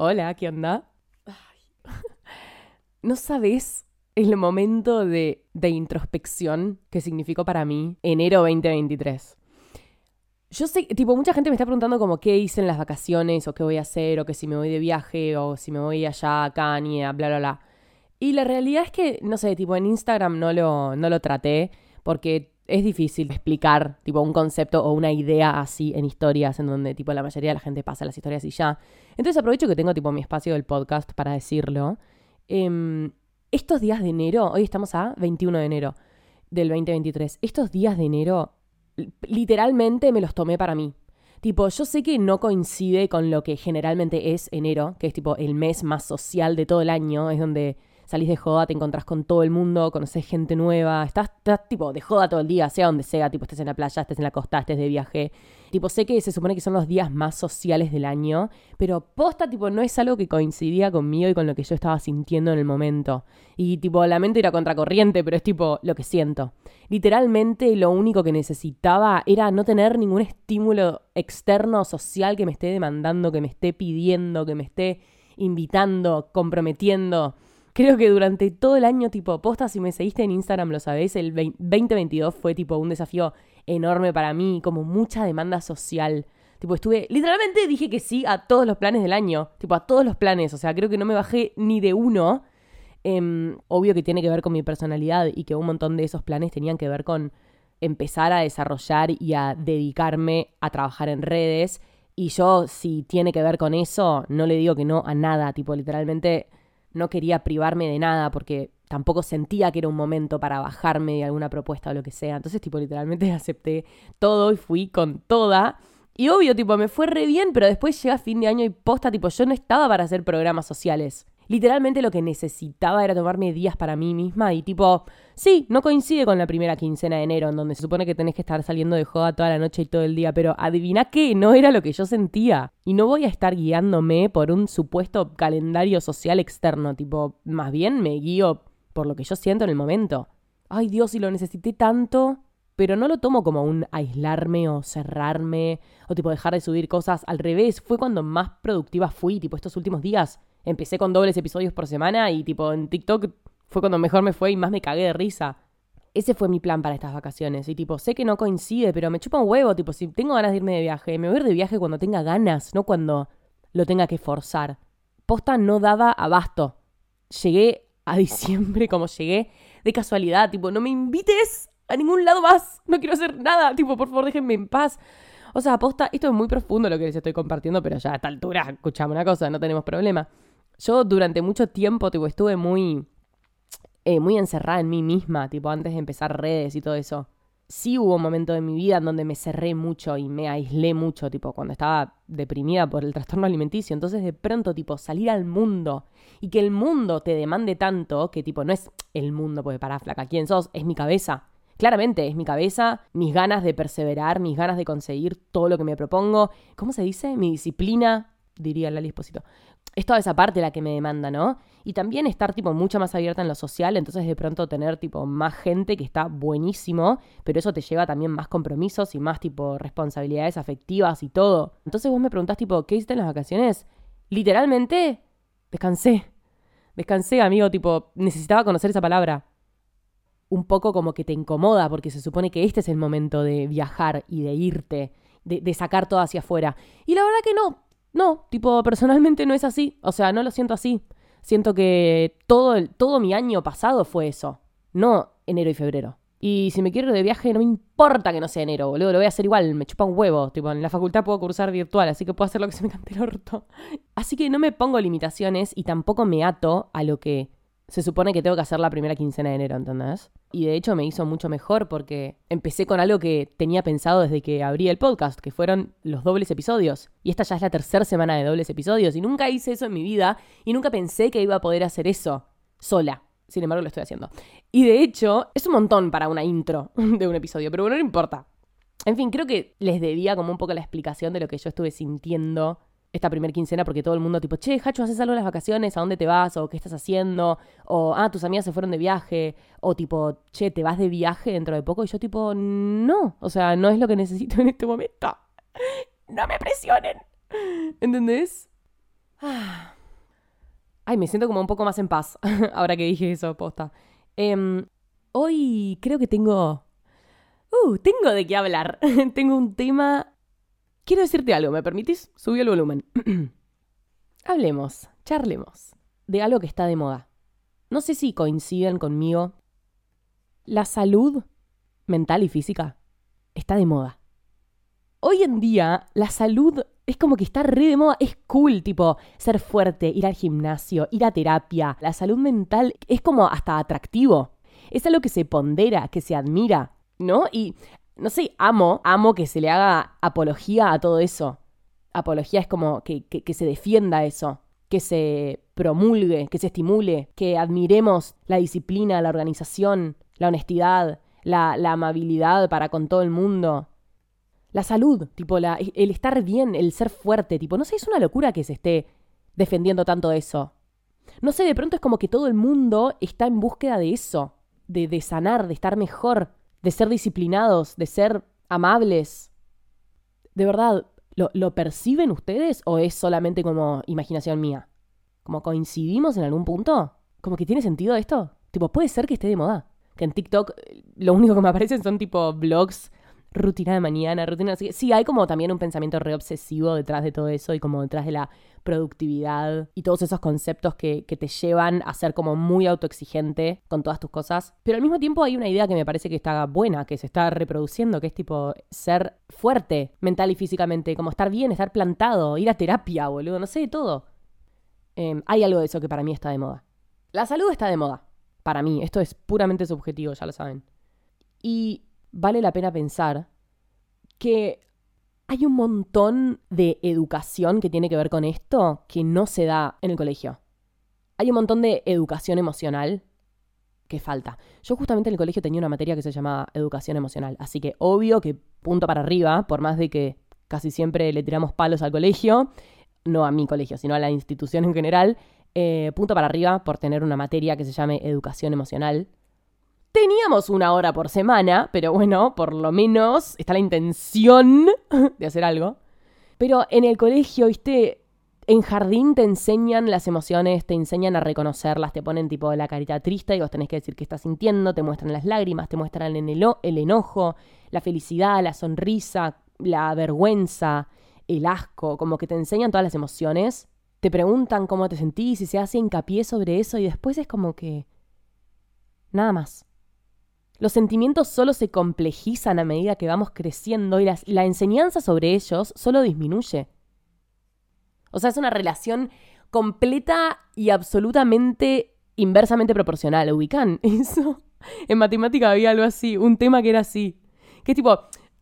Hola, ¿qué onda? no sabes el momento de, de introspección que significó para mí enero 2023. Yo sé, tipo, mucha gente me está preguntando como qué hice en las vacaciones, o qué voy a hacer, o que si me voy de viaje, o si me voy allá a Kanye, bla, bla, bla. Y la realidad es que, no sé, tipo, en Instagram no lo, no lo traté, porque es difícil explicar, tipo, un concepto o una idea así en historias, en donde, tipo, la mayoría de la gente pasa las historias y ya. Entonces aprovecho que tengo, tipo, mi espacio del podcast para decirlo. Em, estos días de enero, hoy estamos a 21 de enero del 2023, estos días de enero literalmente me los tomé para mí. Tipo, yo sé que no coincide con lo que generalmente es enero, que es tipo el mes más social de todo el año, es donde salís de joda, te encontrás con todo el mundo, conoces gente nueva, estás, tipo de joda todo el día, sea donde sea, tipo estés en la playa, estés en la costa, estés de viaje. Tipo, sé que se supone que son los días más sociales del año, pero posta, tipo, no es algo que coincidía conmigo y con lo que yo estaba sintiendo en el momento. Y tipo, lamento ir a contracorriente, pero es tipo lo que siento. Literalmente lo único que necesitaba era no tener ningún estímulo externo social que me esté demandando, que me esté pidiendo, que me esté invitando, comprometiendo. Creo que durante todo el año, tipo, posta, si me seguiste en Instagram, lo sabés, el 2022 fue tipo un desafío enorme para mí, como mucha demanda social. Tipo, estuve, literalmente dije que sí a todos los planes del año, tipo, a todos los planes, o sea, creo que no me bajé ni de uno. Em, obvio que tiene que ver con mi personalidad y que un montón de esos planes tenían que ver con empezar a desarrollar y a dedicarme a trabajar en redes. Y yo, si tiene que ver con eso, no le digo que no a nada, tipo, literalmente no quería privarme de nada porque tampoco sentía que era un momento para bajarme de alguna propuesta o lo que sea. Entonces, tipo, literalmente acepté todo y fui con toda. Y obvio, tipo, me fue re bien, pero después llega fin de año y posta, tipo, yo no estaba para hacer programas sociales literalmente lo que necesitaba era tomarme días para mí misma y tipo, sí, no coincide con la primera quincena de enero, en donde se supone que tenés que estar saliendo de joda toda la noche y todo el día, pero adivina qué, no era lo que yo sentía. Y no voy a estar guiándome por un supuesto calendario social externo, tipo, más bien me guío por lo que yo siento en el momento. Ay Dios, y lo necesité tanto pero no lo tomo como un aislarme o cerrarme o tipo dejar de subir cosas. Al revés, fue cuando más productiva fui, tipo estos últimos días empecé con dobles episodios por semana y tipo en TikTok fue cuando mejor me fue y más me cagué de risa. Ese fue mi plan para estas vacaciones. Y tipo, sé que no coincide, pero me chupa un huevo. Tipo, si tengo ganas de irme de viaje, me voy a ir de viaje cuando tenga ganas, no cuando lo tenga que forzar. Posta no daba abasto. Llegué a diciembre como llegué de casualidad. Tipo, no me invites a ningún lado más. No quiero hacer nada. Tipo, por favor, déjenme en paz. O sea, posta, esto es muy profundo lo que les estoy compartiendo, pero ya a esta altura, escuchame una cosa, no tenemos problema. Yo durante mucho tiempo, tipo, estuve muy, eh, muy encerrada en mí misma, tipo, antes de empezar redes y todo eso. Sí hubo un momento de mi vida en donde me cerré mucho y me aislé mucho, tipo, cuando estaba deprimida por el trastorno alimenticio. Entonces, de pronto, tipo, salir al mundo y que el mundo te demande tanto que, tipo, no es el mundo, porque para flaca, ¿quién sos? Es mi cabeza. Claramente, es mi cabeza, mis ganas de perseverar, mis ganas de conseguir todo lo que me propongo. ¿Cómo se dice? Mi disciplina, diría Lali Esposito es toda esa parte la que me demanda, ¿no? Y también estar tipo mucho más abierta en lo social, entonces de pronto tener tipo más gente que está buenísimo, pero eso te lleva también más compromisos y más tipo responsabilidades afectivas y todo. Entonces vos me preguntás tipo, ¿qué hiciste en las vacaciones? Literalmente, descansé. Descansé, amigo, tipo, necesitaba conocer esa palabra. Un poco como que te incomoda, porque se supone que este es el momento de viajar y de irte, de, de sacar todo hacia afuera. Y la verdad que no, no, tipo, personalmente no es así. O sea, no lo siento así. Siento que todo, el, todo mi año pasado fue eso. No enero y febrero. Y si me quiero ir de viaje, no me importa que no sea enero, boludo. Lo voy a hacer igual, me chupa un huevo. Tipo, en la facultad puedo cursar virtual, así que puedo hacer lo que se me cante el orto. Así que no me pongo limitaciones y tampoco me ato a lo que se supone que tengo que hacer la primera quincena de enero, ¿entendés? Y de hecho me hizo mucho mejor porque empecé con algo que tenía pensado desde que abrí el podcast, que fueron los dobles episodios. Y esta ya es la tercera semana de dobles episodios y nunca hice eso en mi vida y nunca pensé que iba a poder hacer eso sola. Sin embargo, lo estoy haciendo. Y de hecho, es un montón para una intro de un episodio, pero bueno, no importa. En fin, creo que les debía como un poco la explicación de lo que yo estuve sintiendo esta primer quincena porque todo el mundo tipo, che, Hacho, ¿haces algo en las vacaciones? ¿A dónde te vas? ¿O qué estás haciendo? O, ah, tus amigas se fueron de viaje. O tipo, che, ¿te vas de viaje dentro de poco? Y yo tipo, no. O sea, no es lo que necesito en este momento. No me presionen. ¿Entendés? Ah. Ay, me siento como un poco más en paz ahora que dije eso, posta. Em, hoy creo que tengo... Uh, tengo de qué hablar. tengo un tema... Quiero decirte algo, ¿me permitís? Subí el volumen. Hablemos, charlemos de algo que está de moda. No sé si coinciden conmigo. La salud mental y física está de moda. Hoy en día, la salud es como que está re de moda, es cool, tipo, ser fuerte, ir al gimnasio, ir a terapia. La salud mental es como hasta atractivo. Es algo que se pondera, que se admira, ¿no? Y, no sé, amo, amo que se le haga apología a todo eso. Apología es como que, que se defienda eso, que se promulgue, que se estimule, que admiremos la disciplina, la organización, la honestidad, la, amabilidad para con todo el mundo. La salud, tipo, la, el estar bien, el ser fuerte, tipo, no sé, es una locura que se esté defendiendo tanto eso. No sé, de pronto es como que todo el mundo está en búsqueda de eso, de, de sanar, de estar mejor, de ser disciplinados, de ser amables. De verdad, ¿lo, ¿lo perciben ustedes o es solamente como imaginación mía? ¿Como coincidimos en algún punto? ¿Como que tiene sentido esto? Tipo, puede ser que esté de moda que en TikTok eh, lo único que me aparecen son tipo blogs, rutina de mañana, rutina así. Sí, hay como también un pensamiento re obsesivo detrás de todo eso y como detrás de la productividad y todos esos conceptos que, que, te llevan a ser como muy autoexigente con todas tus cosas. Pero al mismo tiempo hay una idea que me parece que está buena, que se está reproduciendo, que es tipo ser fuerte mental y físicamente, como estar bien, estar plantado, ir a terapia, boludo, no sé, todo. Em, hay algo de eso que para mí está de moda. La salud está de moda para mí. Esto es puramente subjetivo, ya lo saben. Y vale la pena pensar que hay un montón de educación que tiene que ver con esto que no se da en el colegio. Hay un montón de educación emocional que falta. Yo justamente en el colegio tenía una materia que se llamaba educación emocional, así que obvio que punto para arriba, por más de que casi siempre le tiramos palos al colegio, no a mi colegio, sino a la institución en general, eh, punto para arriba por tener una materia que se llame educación emocional. Teníamos una hora por semana, pero bueno, por lo menos está la intención de hacer algo. Pero en el colegio, viste, en jardín te enseñan las emociones, te enseñan a reconocerlas, te ponen tipo la carita triste y vos tenés que decir qué estás sintiendo, te muestran las lágrimas, te muestran el, el enojo, la felicidad, la sonrisa, la vergüenza, el asco, como que te enseñan todas las emociones te preguntan cómo te sentís y se hace hincapié sobre eso y después es como que... Nada más. Los sentimientos solo se complejizan a medida que vamos creciendo y la enseñanza sobre ellos solo disminuye. O sea, es una relación completa y absolutamente inversamente proporcional. ¿Ubican eso? En matemática había algo así, un tema que era así. Que es tipo,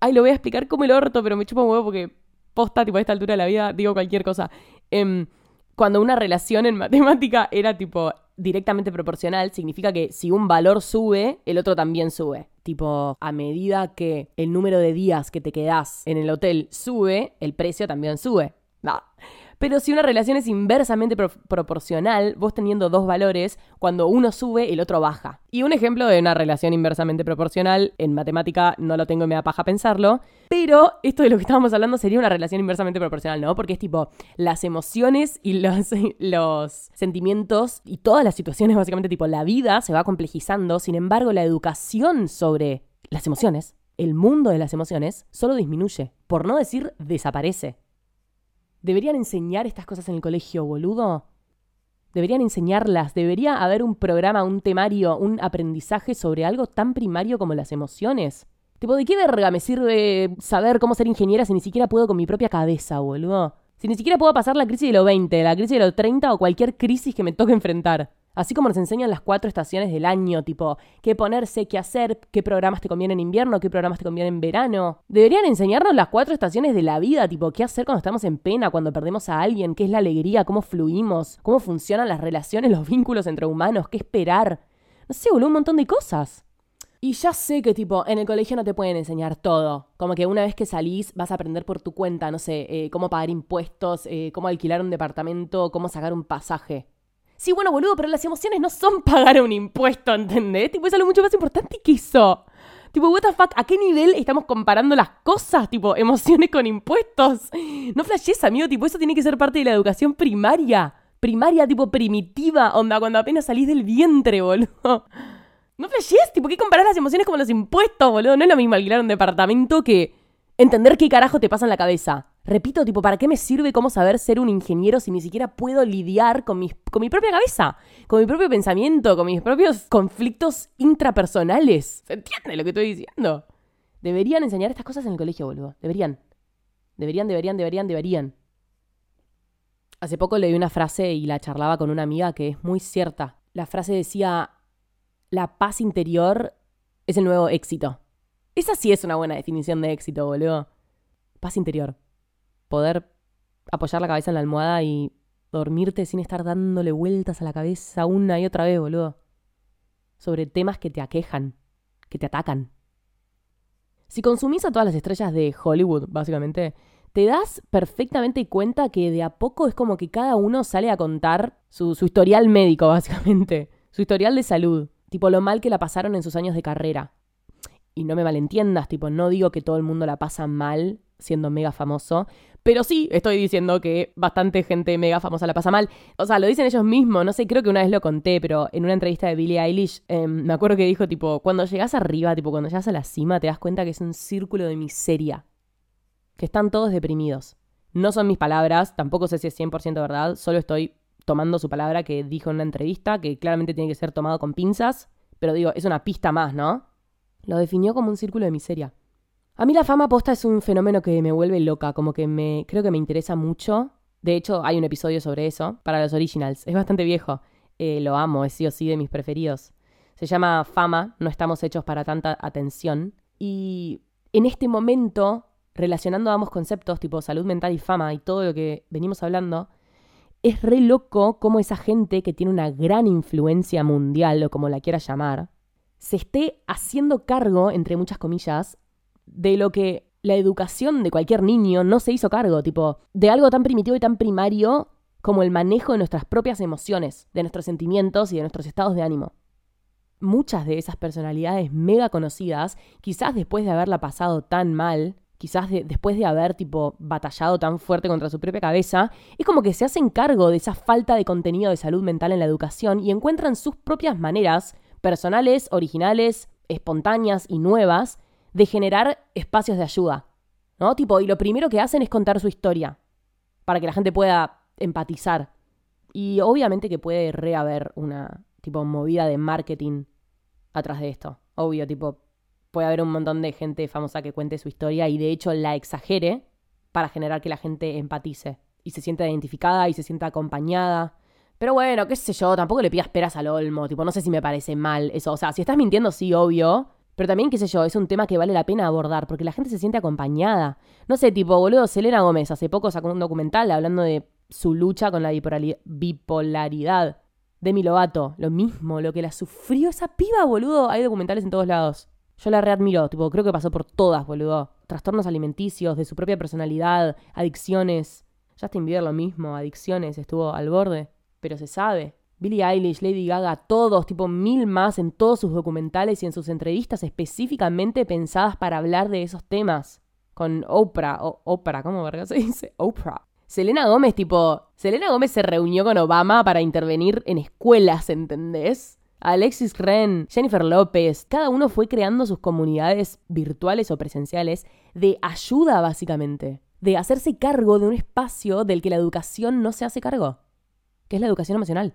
ay, lo voy a explicar como el orto, pero me chupa un huevo porque posta, tipo, a esta altura de la vida digo cualquier cosa. Eh, cuando una relación en matemática era tipo directamente proporcional, significa que si un valor sube, el otro también sube. Tipo, a medida que el número de días que te quedás en el hotel sube, el precio también sube. No. Pero si una relación es inversamente proporcional, vos teniendo dos valores, cuando uno sube, el otro baja. Y un ejemplo de una relación inversamente proporcional, en matemática no lo tengo y me da paja pensarlo, pero esto de lo que estábamos hablando sería una relación inversamente proporcional, ¿no? Porque es tipo las emociones y los, los sentimientos y todas las situaciones, básicamente tipo la vida se va complejizando, sin embargo la educación sobre las emociones, el mundo de las emociones, solo disminuye, por no decir desaparece. Deberían enseñar estas cosas en el colegio, boludo. Deberían enseñarlas. Debería haber un programa, un temario, un aprendizaje sobre algo tan primario como las emociones. ¿de qué verga me sirve saber cómo ser ingeniera si ni siquiera puedo con mi propia cabeza, boludo? Si ni siquiera puedo pasar la crisis de los 20, la crisis de los 30 o cualquier crisis que me toque enfrentar. Así como nos enseñan las cuatro estaciones del año, tipo, qué ponerse, qué hacer, qué programas te convienen en invierno, qué programas te convienen en verano. Deberían enseñarnos las cuatro estaciones de la vida, tipo, qué hacer cuando estamos en pena, cuando perdemos a alguien, qué es la alegría, cómo fluimos, cómo funcionan las relaciones, los vínculos entre humanos, qué esperar. No sé, boludo, un montón de cosas. Y ya sé que, tipo, en el colegio no te pueden enseñar todo. Como que una vez que salís vas a aprender por tu cuenta, no sé, eh, cómo pagar impuestos, eh, cómo alquilar un departamento, cómo sacar un pasaje. Sí, bueno, boludo, pero las emociones no son pagar un impuesto, ¿entendés? Tipo, es algo mucho más importante que eso. Tipo, what the fuck, ¿a qué nivel estamos comparando las cosas? Tipo, emociones con impuestos. No flashes, amigo, tipo, eso tiene que ser parte de la educación primaria. primaria tipo primitiva, onda, cuando apenas salís del vientre, boludo. No flashees, tipo, ¿qué comparar las emociones como los impuestos, boludo? No es lo mismo alquilar un departamento que entender qué carajo te pasa en la cabeza. Repito, tipo, ¿para qué me sirve cómo saber ser un ingeniero si ni siquiera puedo lidiar con, con mi propia cabeza? Con mi propio pensamiento, con mis propios conflictos intrapersonales. ¿Se entiende lo que estoy diciendo? Deberían enseñar estas cosas en el colegio, boludo. Deberían. Deberían, deberían, deberían, deberían. Hace poco leí una frase y la charlaba con una amiga que es muy cierta. La frase decía, la paz interior es el nuevo éxito. Esa sí es una buena definición de éxito, boludo. Paz interior. Poder apoyar la cabeza en la almohada y dormirte sin estar dándole vueltas a la cabeza una y otra vez, boludo. Sobre temas que te aquejan, que te atacan. Si consumís a todas las estrellas de Hollywood, básicamente, te das perfectamente cuenta que de a poco es como que cada uno sale a contar su, historial médico, básicamente, su historial de salud, tipo lo mal que la pasaron en sus años de carrera. Y no me malentiendas, tipo, no digo que todo el mundo la pasa mal siendo mega famoso, pero sí estoy diciendo que bastante gente mega famosa la pasa mal. O sea, lo dicen ellos mismos, no sé, creo que una vez lo conté, pero en una entrevista de Billie Eilish, em, me acuerdo que dijo, tipo, cuando llegas arriba, tipo, cuando llegas a la cima, te das cuenta que es un círculo de miseria que están todos deprimidos. No son mis palabras, tampoco sé si es 100% verdad, solo estoy tomando su palabra que dijo en una entrevista, que claramente tiene que ser tomado con pinzas, pero digo, es una pista más, ¿no? Lo definió como un círculo de miseria. A mí la fama posta es un fenómeno que me vuelve loca, como que me creo que me interesa mucho. De hecho, hay un episodio sobre eso para los originals. Es bastante viejo. Eh, lo amo, es sí o sí de mis preferidos. Se llama Fama, no estamos hechos para tanta atención. Y en este momento relacionando ambos conceptos, tipo salud mental y fama y todo lo que venimos hablando, es re loco cómo esa gente que tiene una gran influencia mundial, o como la quiera llamar, se esté haciendo cargo, entre muchas comillas, de lo que la educación de cualquier niño no se hizo cargo, tipo, de algo tan primitivo y tan primario como el manejo de nuestras propias emociones, de nuestros sentimientos y de nuestros estados de ánimo. Muchas de esas personalidades mega conocidas, quizás después de haberla pasado tan mal, quizás después de haber tipo batallado tan fuerte contra su propia cabeza, es como que se hacen cargo de esa falta de contenido de salud mental en la educación y encuentran sus propias maneras, personales, originales, espontáneas y nuevas, de generar espacios de ayuda. ¿No? Tipo, y lo primero que hacen es contar su historia, para que la gente pueda empatizar. Y obviamente que puede rehaber una tipo movida de marketing atrás de esto. Obvio, tipo, puede haber un montón de gente famosa que cuente su historia y de hecho la exagere para generar que la gente empatice y se sienta identificada y se sienta acompañada. Pero bueno, qué sé yo, tampoco le pidas peras al olmo, tipo, no sé si me parece mal eso. O sea, si estás mintiendo, sí, obvio. Pero también, qué sé yo, es un tema que vale la pena abordar, porque la gente se siente acompañada. No sé, tipo, boludo, Selena Gómez hace poco sacó un documental hablando de su lucha con la bipolaridad. Demi Lovato, lo mismo, lo que la sufrió esa piba, boludo. Hay documentales en todos lados. Yo la readmiro, tipo, creo que pasó por todas, boludo. Trastornos alimenticios, de su propia personalidad, adicciones. Justin Bieber lo mismo, adicciones, estuvo al borde. Pero se sabe. Billie Eilish, Lady Gaga, todos, tipo mil más en todos sus documentales y en sus entrevistas específicamente pensadas para hablar de esos temas. Con Oprah, o Oprah, ¿cómo verga se dice? Oprah. Selena Gómez, tipo, Selena Gómez se reunió con Obama para intervenir en escuelas, ¿entendés? Alexis Ren, Jennifer López, cada uno fue creando sus comunidades virtuales o presenciales de ayuda básicamente, de hacerse cargo de un espacio del que la educación no se hace cargo, que es la educación emocional.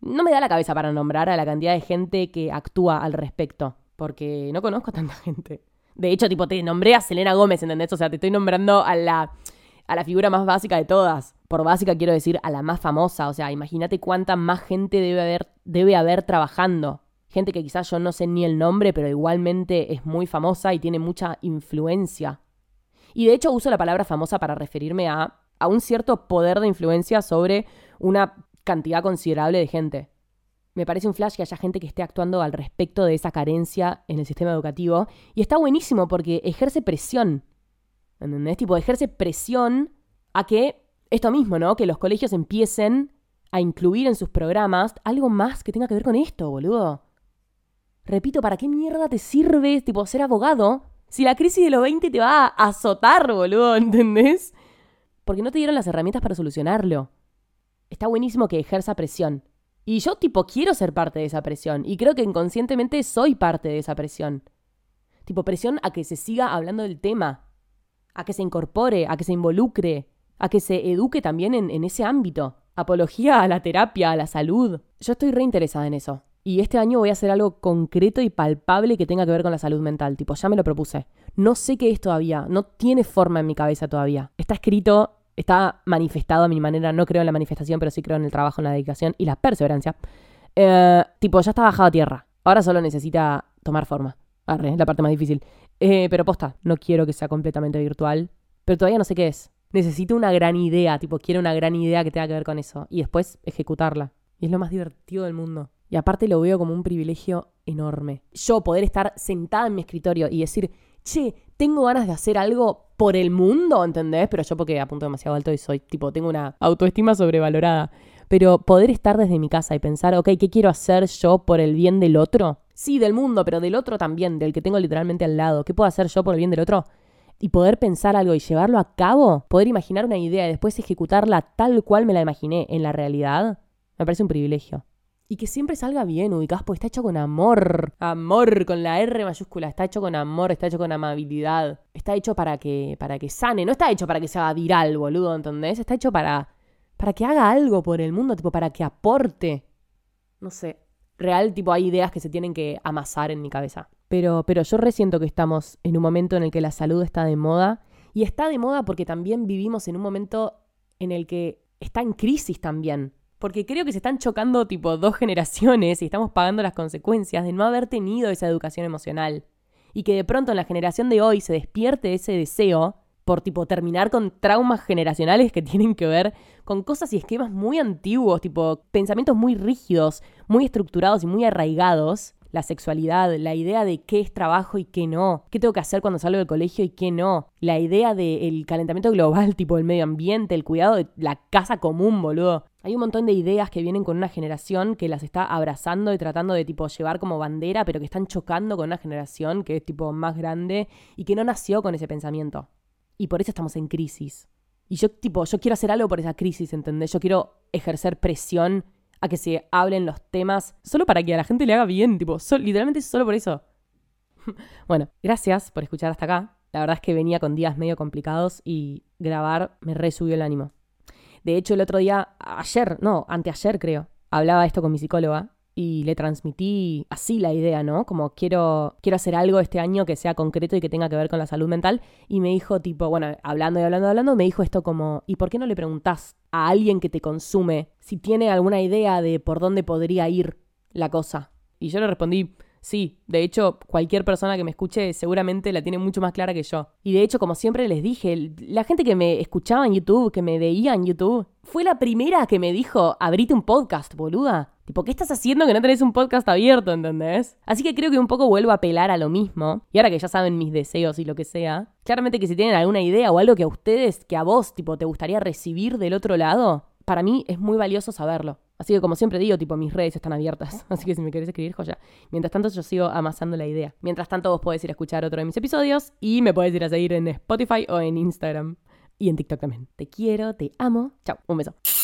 No me da la cabeza para nombrar a la cantidad de gente que actúa al respecto, porque no conozco a tanta gente. De hecho, tipo, te nombré a Selena Gómez, ¿entendés? O sea, te estoy nombrando a la, a la figura más básica de todas. Por básica quiero decir a la más famosa. O sea, imagínate cuánta más gente debe haber debe haber trabajando. Gente que quizás yo no sé ni el nombre, pero igualmente es muy famosa y tiene mucha influencia. Y de hecho uso la palabra famosa para referirme a, a un cierto poder de influencia sobre una cantidad considerable de gente. Me parece un flash que haya gente que esté actuando al respecto de esa carencia en el sistema educativo. Y está buenísimo porque ejerce presión. ¿Entendés? Tipo, ejerce presión a que esto mismo, ¿no? Que los colegios empiecen a incluir en sus programas algo más que tenga que ver con esto, boludo. Repito, ¿para qué mierda te sirve, tipo, ser abogado si la crisis de los 20 te va a azotar, boludo, ¿entendés? Porque no te dieron las herramientas para solucionarlo. Está buenísimo que ejerza presión. Y yo tipo quiero ser parte de esa presión y creo que inconscientemente soy parte de esa presión. Tipo presión a que se siga hablando del tema, a que se incorpore, a que se involucre, a que se eduque también en, ese ámbito. Apología a la terapia, a la salud. Yo estoy reinteresada en eso. Y este año voy a hacer algo concreto y palpable que tenga que ver con la salud mental. Tipo, ya me lo propuse. No sé qué es todavía. No tiene forma en mi cabeza todavía. Está escrito, está manifestado a mi manera. No creo en la manifestación, pero sí creo en el trabajo, en la dedicación y la perseverancia. Eh, tipo, ya está bajado a tierra. Ahora solo necesita tomar forma. Arre, la parte más difícil. Eh, pero posta, no quiero que sea completamente virtual. Pero todavía no sé qué es. Necesito una gran idea, tipo, quiero una gran idea que tenga que ver con eso. Y después ejecutarla. Y es lo más divertido del mundo. Y aparte lo veo como un privilegio enorme. Yo poder estar sentada en mi escritorio y decir, che, tengo ganas de hacer algo por el mundo, ¿entendés? Pero yo porque apunto demasiado alto y soy, tipo, tengo una autoestima sobrevalorada. Pero poder estar desde mi casa y pensar, ok, ¿qué quiero hacer yo por el bien del otro? Sí, del mundo, pero del otro también, del que tengo literalmente al lado. ¿Qué puedo hacer yo por el bien del otro? Y poder pensar algo y llevarlo a cabo, poder imaginar una idea y después ejecutarla tal cual me la imaginé en la realidad, me parece un privilegio. Y que siempre salga bien, ubicás, porque está hecho con amor. Amor, con la R mayúscula. Está hecho con amor, está hecho con amabilidad. Está hecho para que, para que sane. No está hecho para que se haga viral, boludo, ¿entendés? Está hecho para, para que haga algo por el mundo, tipo, para que aporte. No sé. Real, tipo, hay ideas que se tienen que amasar en mi cabeza. Pero, pero yo resiento que estamos en un momento en el que la salud está de moda. Y está de moda porque también vivimos en un momento en el que está en crisis también. Porque creo que se están chocando tipo dos generaciones y estamos pagando las consecuencias de no haber tenido esa educación emocional. Y que de pronto en la generación de hoy se despierte ese deseo por tipo terminar con traumas generacionales que tienen que ver con cosas y esquemas muy antiguos, tipo pensamientos muy rígidos, muy estructurados y muy arraigados. La sexualidad, la idea de qué es trabajo y qué no, qué tengo que hacer cuando salgo del colegio y qué no, la idea del calentamiento global, tipo el medio ambiente, el cuidado de la casa común, boludo. Hay un montón de ideas que vienen con una generación que las está abrazando y tratando de tipo llevar como bandera, pero que están chocando con una generación que es tipo más grande y que no nació con ese pensamiento. Y por eso estamos en crisis. Y yo tipo, yo quiero hacer algo por esa crisis, ¿entendés? Yo quiero ejercer presión a que se hablen los temas solo para que a la gente le haga bien, tipo, literalmente solo por eso. bueno, gracias por escuchar hasta acá. La verdad es que venía con días medio complicados y grabar me resubió el ánimo. De hecho, el otro día, ayer, no, anteayer creo, hablaba esto con mi psicóloga y le transmití así la idea, ¿no? Como quiero, quiero hacer algo este año que sea concreto y que tenga que ver con la salud mental. Y me dijo, tipo, bueno, hablando y hablando y hablando, me dijo esto como, ¿y por qué no le preguntás a alguien que te consume si tiene alguna idea de por dónde podría ir la cosa? Y yo le respondí, Sí, de hecho, cualquier persona que me escuche seguramente la tiene mucho más clara que yo. Y de hecho, como siempre les dije, la gente que me escuchaba en YouTube, que me veía en YouTube, fue la primera que me dijo, abrite un podcast, boluda. Tipo, ¿qué estás haciendo que no tenés un podcast abierto, entendés? Así que creo que un poco vuelvo a apelar a lo mismo. Y ahora que ya saben mis deseos y lo que sea, claramente que si tienen alguna idea o algo que a ustedes, que a vos, tipo, te gustaría recibir del otro lado, para mí es muy valioso saberlo. Así que como siempre digo, tipo, mis redes están abiertas. Así que si me querés escribir, joya. Mientras tanto, yo sigo amasando la idea. Mientras tanto, vos podés ir a escuchar otro de mis episodios y me podés ir a seguir en Spotify o en Instagram. Y en TikTok también. Te quiero, te amo. Chao, un beso.